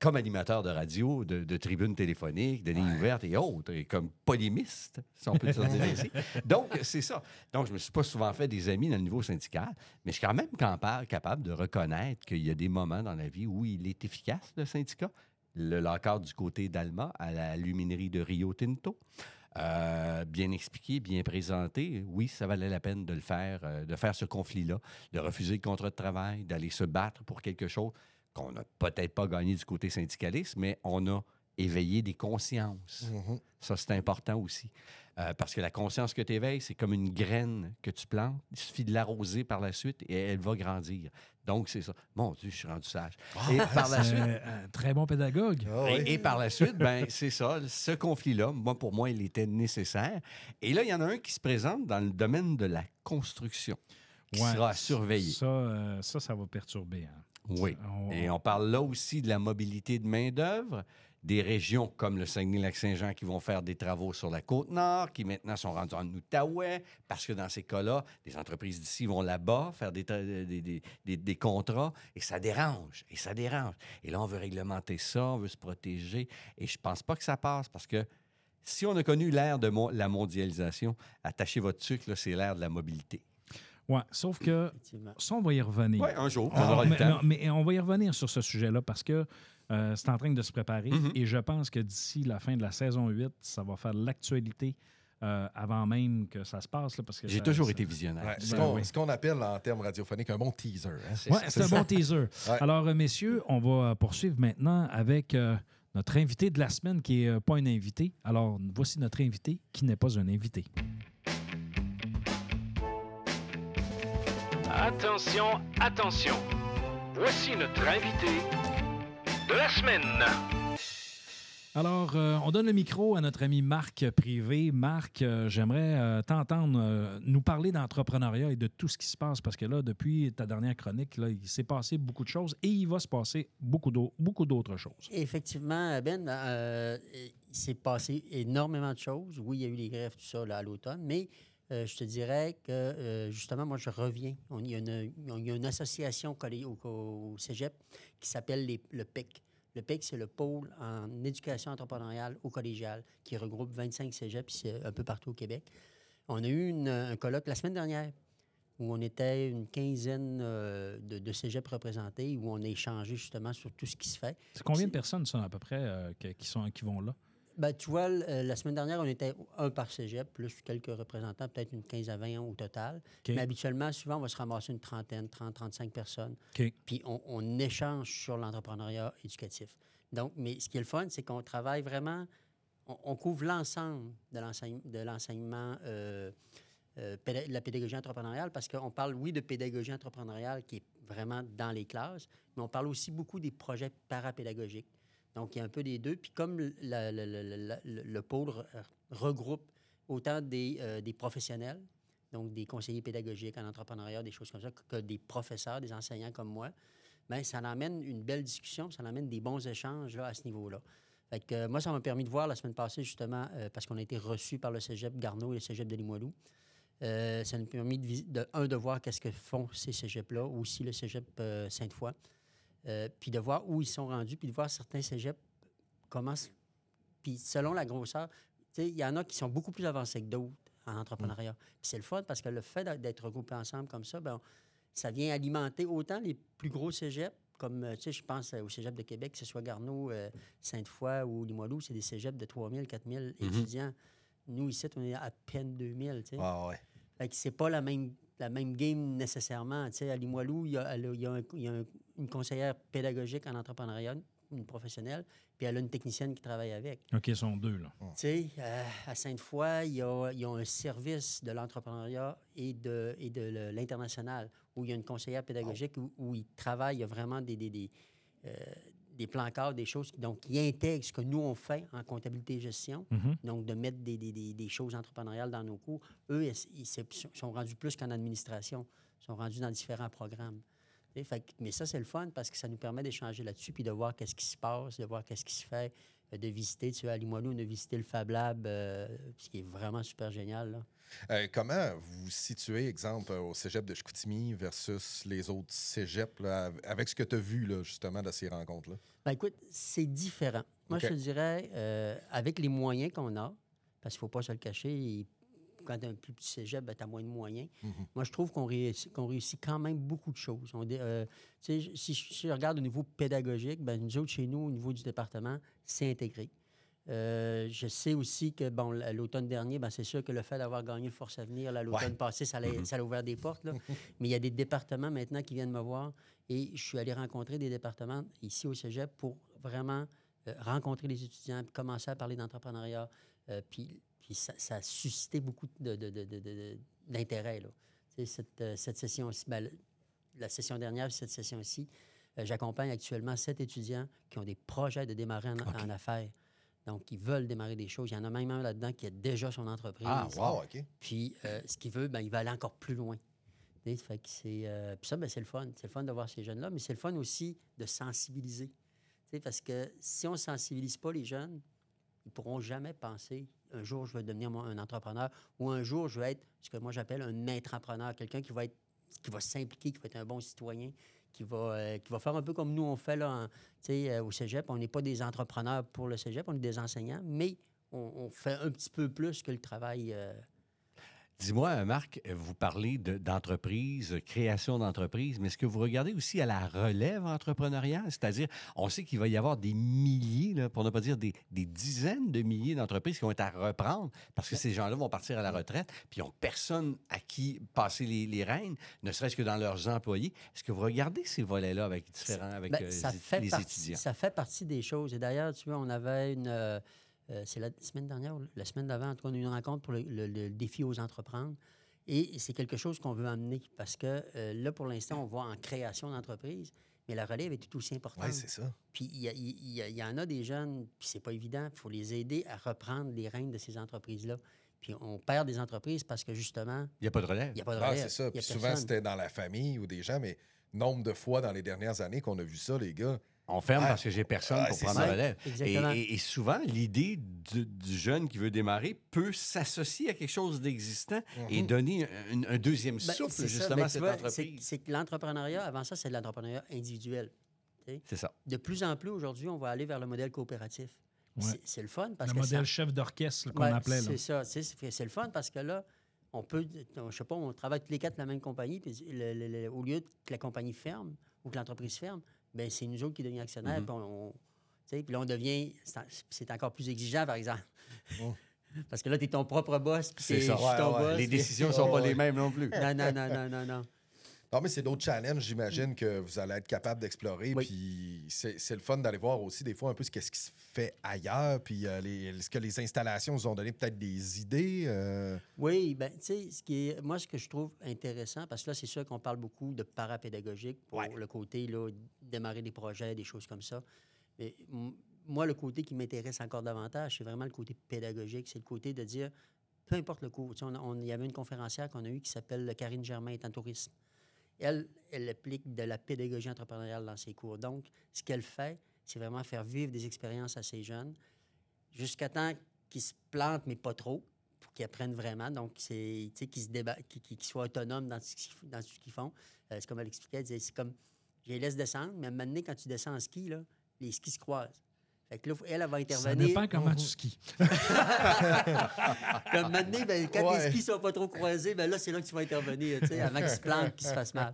comme animateur de radio, de, de tribunes téléphoniques, de lignes ouvertes et autres, et comme polémiste, si on peut le dire ainsi. Donc, c'est ça. Donc, je me suis pas souvent fait des amis dans le niveau syndical, mais je suis quand même capable de reconnaître qu'il y a des moments dans la vie où il est efficace, le syndicat. Le lockout du côté d'Alma à la luminerie de Rio Tinto. Euh, bien expliqué, bien présenté, oui, ça valait la peine de le faire, euh, de faire ce conflit-là, de refuser le contrat de travail, d'aller se battre pour quelque chose qu'on n'a peut-être pas gagné du côté syndicaliste, mais on a éveillé des consciences. Mhm. Ça, c'est important aussi. Euh, parce que la conscience que tu éveilles, c'est comme une graine que tu plantes. Il suffit de l'arroser par la suite et elle va grandir. Donc, c'est ça. Mon Dieu, je suis rendu sage. et par la suite, un très bon pédagogue. Ah et, et par la suite, ben, c'est ça, ce conflit-là, moi, pour moi, il était nécessaire. Et là, il y en a un qui se présente dans le domaine de la construction, qui Ouais. sera à surveiller. Ça, euh, ça, ça va perturber. hein. Oui. On- Et on parle là aussi de la mobilité de main-d'œuvre, des régions comme le Saguenay-Lac-Saint-Jean qui vont faire des travaux sur la côte nord, qui maintenant sont rendus en Outaouais, parce que dans ces cas-là, les entreprises d'ici vont là-bas faire des, tra- des, des- des- des contrats, et ça dérange, et ça dérange. Et là, on veut réglementer ça, on veut se protéger, et je pense pas que ça passe, parce que si on a connu l'ère de mo- la mondialisation, attachez votre sucre, c'est l'ère de la mobilité. Ouais, sauf que ça, on va y revenir. Oui, un jour, on Ah, aura mais, le temps. non, mais on va y revenir sur ce sujet-là parce que euh, c'est en train de se préparer Mhm. et je pense que d'ici la fin de la saison 8, ça va faire l'actualité euh, avant même que ça se passe. là, parce que J'ai toujours ça- été visionnaire. Ouais, ce Ben qu'on oui. ce qu'on appelle en termes radiophoniques un bon teaser. hein. C'est ça. c'est un bon teaser. Ouais. Alors, euh, messieurs, on va euh, poursuivre maintenant avec euh, notre invité de la semaine qui n'est pas un invité. Alors, voici notre invité qui n'est pas un invité. Attention, attention. Voici notre invité de la semaine. Alors, euh, on donne le micro à notre ami Marc Privé. Marc, euh, j'aimerais euh, t'entendre euh, nous parler d'entrepreneuriat et de tout ce qui se passe parce que là, depuis ta dernière chronique, là, il s'est passé beaucoup de choses et il va se passer beaucoup d'au- beaucoup d'autres choses. Effectivement, Ben, euh, il s'est passé énormément de choses. Oui, il y a eu les grèves, tout ça, là, à l'automne, mais euh, je te dirais que, euh, justement, moi, je reviens. On, il, y a une, il y a une association au, au cégep qui s'appelle les- le PEC. Le PEC, c'est le pôle en éducation entrepreneuriale au collégial qui regroupe 25 cégeps un peu partout au Québec. On a eu une- un colloque la semaine dernière où on était une quinzaine euh, de, de cégeps représentés, où on a échangé justement sur tout ce qui se fait. C'est combien de personnes sont à peu près euh, qui, sont, qui vont là? Ben, tu vois, euh, la semaine dernière, on était un par cégep, plus quelques représentants, peut-être une 15 à 20 au total. Mais habituellement, souvent, on va se ramasser une trentaine, 30, 35 personnes. Puis on, on échange sur l'entrepreneuriat éducatif. Donc, mais ce qui est le fun, c'est qu'on travaille vraiment, on, on couvre l'ensemble de l'enseigne- de l'enseignement, euh, euh, la pédagogie entrepreneuriale, parce qu'on parle, oui, de pédagogie entrepreneuriale qui est vraiment dans les classes, mais on parle aussi beaucoup des projets parapédagogiques. Donc, il y a un peu des deux. Puis comme le, le pôle re- regroupe autant des, euh, des professionnels, donc des conseillers pédagogiques en entrepreneuriat, des choses comme ça, que, des professeurs, des enseignants comme moi, ben, ça amène une belle discussion, ça amène des bons échanges là, à ce niveau-là. Fait que, moi, ça m'a permis de voir la semaine passée, justement, euh, parce qu'on a été reçus par le cégep Garneau et le cégep de Limoilou. Euh, ça nous a permis, de, de, un, de voir qu'est-ce que font ces cégeps-là, aussi le cégep Sainte-Foy, Euh, puis de voir où ils sont rendus, puis de voir certains cégeps comment... Puis selon la grosseur, il y en a qui sont beaucoup plus avancés que d'autres en entrepreneuriat. Puis c'est le fun parce que le fait d'être- regroupés ensemble comme ça, ben, ça vient alimenter autant les plus gros cégeps, comme, euh, tu sais, je pense euh, au cégep de Québec, que ce soit Garneau, euh, Sainte-Foy ou Limoilou, c'est des cégeps de 3000, 4000 étudiants. Nous, ici, on est à peine 2000, tu sais. Ah ouais. Fait que c'est pas la même, la même game nécessairement. Tu sais, à Limoilou, il y a, elle a- il y a un- il y a un- une conseillère pédagogique en entrepreneuriat, une professionnelle, puis elle a une technicienne qui travaille avec. OK, ils sont deux, là. Tu sais, euh, à Sainte-Foy, il y a, il y a un service de l'entrepreneuriat et de, et de l'international où il y a une conseillère pédagogique où, où ils travaillent, il y a vraiment des, des, des, euh, des plans cadres, des choses qui, donc, qui intègrent ce que nous, on fait en comptabilité et gestion. Mhm. Donc, de mettre des, des- des- choses entrepreneuriales dans nos cours. Eux, ils, ils sont rendus plus qu'en administration. Ils sont rendus dans différents programmes. Fait mais ça, c'est le fun parce que ça nous permet d'échanger là-dessus puis de voir qu'est-ce qui se passe, de voir qu'est-ce qui se fait, de visiter. Tu sais, à Limoilou, on a visité le Fab Lab, euh, ce qui est vraiment super génial. Là. Euh, comment vous vous situez, exemple, au cégep de Chicoutimi versus les autres cégeps, là, avec ce que tu as vu, là, justement, de ces rencontres-là? Ben, écoute, c'est différent. Moi, je te dirais, euh, avec les moyens qu'on a, parce qu'il ne faut pas se le cacher, quand tu as un plus petit cégep, tu as moins de moyens. Mhm. Moi, je trouve qu'on réussit, qu'on réussit quand même beaucoup de choses. On euh, si, je- si je regarde au niveau pédagogique, ben, nous autres, chez nous, au niveau du département, c'est intégré. Euh, je sais aussi que, bon, l'automne dernier, ben, c'est sûr que le fait d'avoir gagné le Force Avenir, l'automne Ouais. passé, ça, l'a- a ouvert des portes. là. Mais il y a des départements maintenant qui viennent me voir et je suis allé rencontrer des départements ici au cégep pour vraiment euh, rencontrer les étudiants, puis commencer à parler d'entrepreneuriat. euh, puis puis ça, ça a suscité beaucoup d'intérêt. cette, cette session-ci, ben, la session dernière, cette session-ci, euh, j'accompagne actuellement sept étudiants qui ont des projets de démarrer en, en affaires. Donc, ils veulent démarrer des choses. Il y en a même un là-dedans qui a déjà son entreprise. Ah, Wow, OK. Puis, euh, ce qu'il veut, ben, il va aller encore plus loin. Fait que euh, puis ça, ben, c'est le fun. C'est le fun de voir ces jeunes-là, mais c'est le fun aussi de sensibiliser. Parce que si on ne sensibilise pas les jeunes, ils ne pourront jamais penser un jour, je vais devenir un entrepreneur ou un jour, je vais être ce que moi j'appelle un entrepreneur, quelqu'un qui va être qui va s'impliquer, qui va être un bon citoyen, qui va, euh, qui va faire un peu comme nous on fait là, euh, au cégep. On n'est pas des entrepreneurs pour le cégep, on est des enseignants, mais on, on fait un petit peu plus que le travail. euh, Dis-moi, Marc, vous parlez de- d'entreprise, création d'entreprise, mais est-ce que vous regardez aussi à la relève entrepreneuriale? C'est-à-dire, on sait qu'il va y avoir des milliers, là, pour ne pas dire des, des dizaines de milliers d'entreprises qui vont être à reprendre parce que ces gens-là vont partir à la retraite, puis ils n'ont personne à qui passer les, les rênes, ne serait-ce que dans leurs employés. Est-ce que vous regardez ces volets-là avec différents, avec Ben, euh, ça les- fait les partie, étudiants? Ça fait partie des choses. Et d'ailleurs, tu vois, on avait une. euh, euh, c'est la semaine dernière, ou la semaine d'avant, en tout cas, on a eu une rencontre pour le, le- le défi aux entreprendre. Et c'est quelque chose qu'on veut amener parce que euh, là, pour l'instant, on voit en création d'entreprise, mais la relève est tout aussi importante. Oui, c'est ça. Puis il y, en a des jeunes, puis c'est pas évident, il faut les aider à reprendre les rênes de ces entreprises-là. Puis on perd des entreprises parce que justement, Il n'y a pas de relève. il n'y a pas de Ah, relève. c'est ça. Puis souvent, c'était dans la famille ou des gens, mais nombre de fois dans les dernières années qu'on a vu ça, les gars. On ferme parce que j'ai personne pour prendre ça. la relève. Et, Exactement. et- et souvent, l'idée du, du jeune qui veut démarrer peut s'associer à quelque chose d'existant et donner un, un deuxième Ben, souffle, c'est ça. justement, Ben, à cette entreprise. c'est- que l'entrepreneuriat, avant ça, c'est de l'entrepreneuriat individuel. C'est ça. De plus en plus, aujourd'hui, on va aller vers le modèle coopératif. Ouais. C'est- le fun parce Le que modèle ça- chef d'orchestre qu'on Ouais, appelait. là. C'est ça. C'est le fun parce que là, on peut, je sais pas, on travaille tous les quatre la même compagnie, puis le- le- le- au lieu que la compagnie ferme ou que l'entreprise ferme, ben c'est nous autres qui devenons actionnaires, Mhm. puis on, là, on devient, c'est en- c'est encore plus exigeant, par exemple. Parce que là, tu es ton propre boss, C'est t'es- ça. Ouais, ouais. boss, Les décisions ne sont Oh, pas les mêmes non plus. Non, non, non, non, non, non. Non, mais c'est d'autres challenges, j'imagine, que vous allez être capable d'explorer. Oui. Puis c'est le fun d'aller voir aussi, des fois, un peu ce, qu'est-ce qui se fait ailleurs. Puis euh, les- est-ce que les installations vous ont donné peut-être des idées? euh? Oui, ben, tu sais, ce qui est, moi, ce que je trouve intéressant, parce que là, c'est sûr qu'on parle beaucoup de parapédagogique pour Ouais. le côté, là, démarrer des projets, des choses comme ça. Mais moi, le côté qui m'intéresse encore davantage, c'est vraiment le côté pédagogique. C'est le côté de dire, peu importe le cours. Tu sais, on, on- il y avait une conférencière qu'on a eue qui s'appelle Karine Germain est en tourisme. Elle, elle applique de la pédagogie entrepreneuriale dans ses cours. Donc, ce qu'elle fait, c'est vraiment faire vivre des expériences à ces jeunes jusqu'à temps qu'ils se plantent, mais pas trop, pour qu'ils apprennent vraiment. Donc, c'est, qu'ils qu'ils, soient autonomes dans, ce ce qu'ils font. Euh, c'est comme elle expliquait, c'est comme, je les laisse descendre, mais à un moment donné, quand tu descends en ski, les skis se croisent. Fait que là, faut- elle, elle va Ça intervenir. dépend comment tu skis. Comme maintenant, ben, quand Ouais. les skis sont pas trop croisés, ben là, c'est là que tu vas intervenir, tu sais, avant qu'ils se plantent, qu'ils se fassent mal.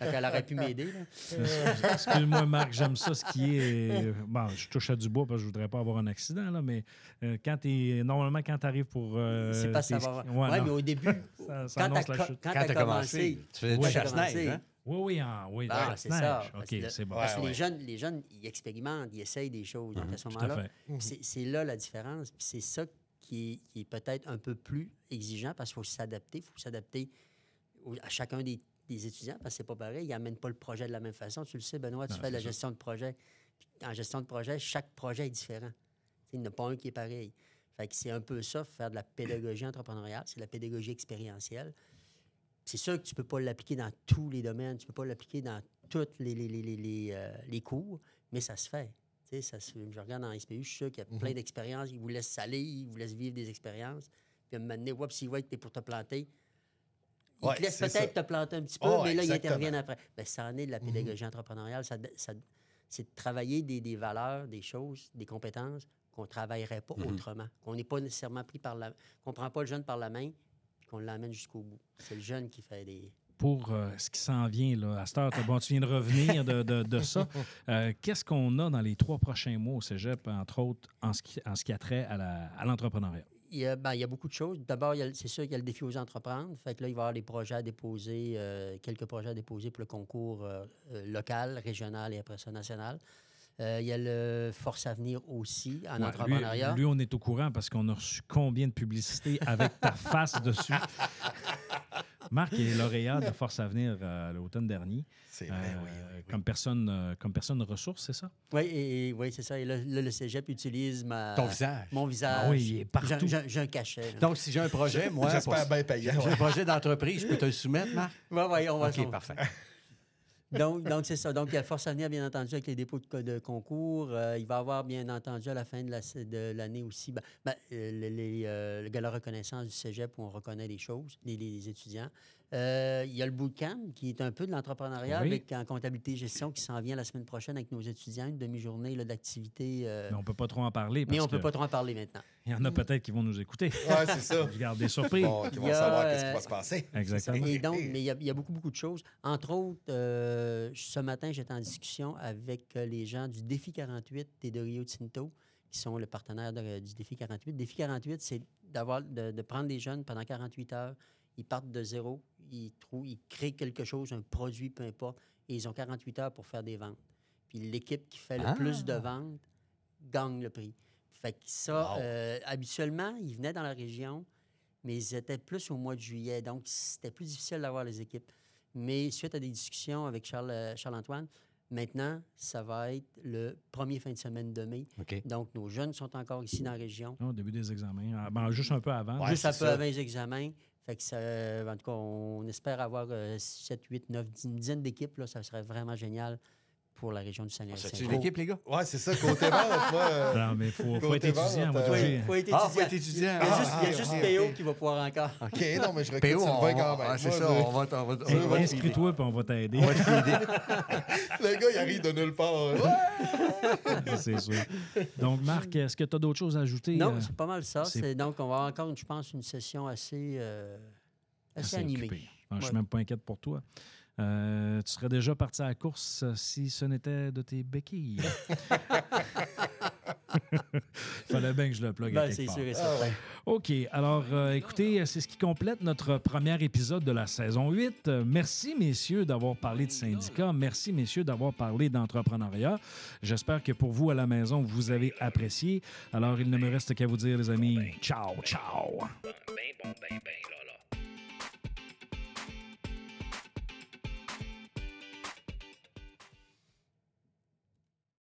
Fait qu'elle aurait pu m'aider. Excuse-moi, Marc, j'aime ça skier. et- Bon, je touche à du bois parce que je voudrais pas avoir un accident, là, mais euh, quand t'es- normalement, quand tu arrives pour. euh, c'est pas savoir. Oui, Ouais, mais au début, Ça- ça quand annonce t'as la co- chute. quand Quand t'as t'as commencé, commencé, tu faisais Oui. du chasse-neige, hein? Oui, oui, ah, oui. Ah, la c'est neige. ça. OK, Parce que- c'est bon. Parce que ouais. les jeunes, les jeunes, ils expérimentent, ils essayent des choses. Donc, à ce Tout à moment-là, c'est- c'est là la différence. Puis c'est ça qui est, qui est peut-être un peu plus exigeant parce qu'il faut s'adapter. Il faut s'adapter à chacun des, des étudiants parce que c'est pas pareil. Ils n'amènent pas le projet de la même façon. Tu le sais, Benoît, tu Non, fais de la ça. gestion de projet. En gestion de projet, chaque projet est différent. Tu sais, Il n'y en a pas un qui est pareil. Fait que c'est un peu ça, faire de la pédagogie entrepreneuriale, c'est de la pédagogie expérientielle. C'est sûr que tu ne peux pas l'appliquer dans tous les domaines, tu ne peux pas l'appliquer dans tous les, les, les, les, les, euh, les cours, mais ça se fait. Tu sais, ça se, je regarde dans SPU, je suis sûr qu'il y a plein d'expériences, ils vous laissent saler, ils vous laissent vivre des expériences. Puis à un moment donné, whoop, s'ils voient que tu es pour te planter, ils Ouais, te laissent peut-être te planter un petit peu, Oh, mais là, ils interviennent après. Ben, ça en est de la pédagogie entrepreneuriale. Ça, ça- c'est de travailler des, des valeurs, des choses, des compétences qu'on ne travaillerait pas autrement. Qu'on n'est pas nécessairement pris par la... qu'on ne prend pas le jeune par la main puis qu'on l'amène jusqu'au bout. C'est le jeune qui fait des... Pour euh, ce qui s'en vient, là, à cette heure, bon, tu viens de revenir de, de- de ça. Euh, Qu'est-ce qu'on a dans les trois prochains mois au cégep, entre autres, en ce qui, en ce qui a trait à la- à l'entrepreneuriat? Il y, a, ben, il y a beaucoup de choses. D'abord, c'est sûr qu'il y a le défi aux entreprendre. Fait que là, il va y avoir des projets à déposer, euh, quelques projets à déposer pour le concours local, régional et après ça national. Euh, il y a le Force Avenir aussi en Ouais, entrepreneuriat. lui, on est au courant parce qu'on a reçu combien de publicités avec ta face dessus. Marc est lauréat de Force Avenir euh, l'automne dernier. C'est euh, vrai, oui, oui, oui. Comme, personne, euh, comme personne ressource, c'est ça? Oui, et, et- oui, c'est ça. Et là, le cégep utilise ma, Ton visage. mon visage. Ah oui, il est partout. J'ai- un cachet. là. Donc, si j'ai un projet, moi, J'espère bien j'ai un projet d'entreprise, je peux te le soumettre, Marc? Ouais, ouais, on va OK, parfait. Donc, donc c'est ça. Donc, il y a Force Avenir, bien entendu, avec les dépôts de, co- de concours. Euh, il va y avoir, bien entendu, à la fin de la- de l'année aussi, ben, ben, euh, les- les, euh, le reconnaissance du cégep où on reconnaît des choses, les, les étudiants. Euh, il y a le bootcamp qui est un peu de l'entrepreneuriat Oui. avec en comptabilité et gestion qui s'en vient la semaine prochaine avec nos étudiants, une demi-journée d'activité. euh, Mais on peut pas trop en parler parce mais on ne peut pas trop en parler maintenant. il y en a peut-être qui vont nous écouter. Ouais, c'est ça. Je garde des surprises. Bon, qui vont a, savoir euh, qu'est-ce qui va se passer. Exactement. Et donc, mais il y, a- il y a beaucoup, beaucoup de choses. Entre autres, euh, ce matin, j'étais en discussion avec euh, les gens du Défi 48 et de Rio Tinto, qui sont le partenaire de- du Défi 48. Défi 48, c'est d'avoir, de, de prendre des jeunes pendant 48 heures. Ils partent de zéro, ils, trouvent, ils créent quelque chose, un produit, peu importe, et ils ont 48 heures pour faire des ventes. Puis l'équipe qui fait le Ah! plus de ventes gagne le prix. Fait que ça, Wow. euh, habituellement, ils venaient dans la région, mais ils étaient plus au mois de juillet, donc c'était plus difficile d'avoir les équipes. Mais suite à des discussions avec Charles, euh, Charles-Antoine, maintenant, ça va être le premier fin de semaine de mai. Donc, nos jeunes sont encore ici dans la région. Au début des examens. Ah, ben, juste un peu avant. Ouais, Juste un peu ça. avant les examens. Fait que ça, en tout cas, on espère avoir euh, 7, 8, 9, 10, une dizaine d'équipes. Ça serait vraiment génial pour la région du Saguenay. C'est une équipe, les gars? Ouais, c'est ça, côté vente, moi. euh, Non, mais il faut, faut Côté être étudiant. il faut être Ah, étudiant. faut être étudiant. Il y a juste, il y a Ah, juste PO qui va pouvoir encore. OK, non, mais je recrute PO, Sylvain quand même. ah, c'est ça, on va, t- on va, t- Je- on va- Inscris-toi puis on va t'aider. on va te filer. Le gars, il arrive de nulle part. Ouais. c'est sûr. Donc, Marc, est-ce que tu as d'autres choses à ajouter? Non, euh, c'est pas mal ça. Donc, on va avoir encore, je pense, une session assez, euh, assez, assez animée. Ah, Je suis Ouais. même pas inquiète pour toi. Euh, tu serais déjà parti à la course euh, si ce n'était de tes béquilles. Fallait bien que je le plug à Ben, quelque c'est part. sûr et certain. OK. Alors, euh, écoutez, c'est ce qui complète notre premier épisode de la saison 8. Euh, merci, messieurs, d'avoir parlé de syndicats. Merci, messieurs, d'avoir parlé d'entrepreneuriat. J'espère que pour vous, à la maison, vous avez apprécié. Alors, il ne me reste qu'à vous dire, les amis, ciao, ciao. Ben bon, ben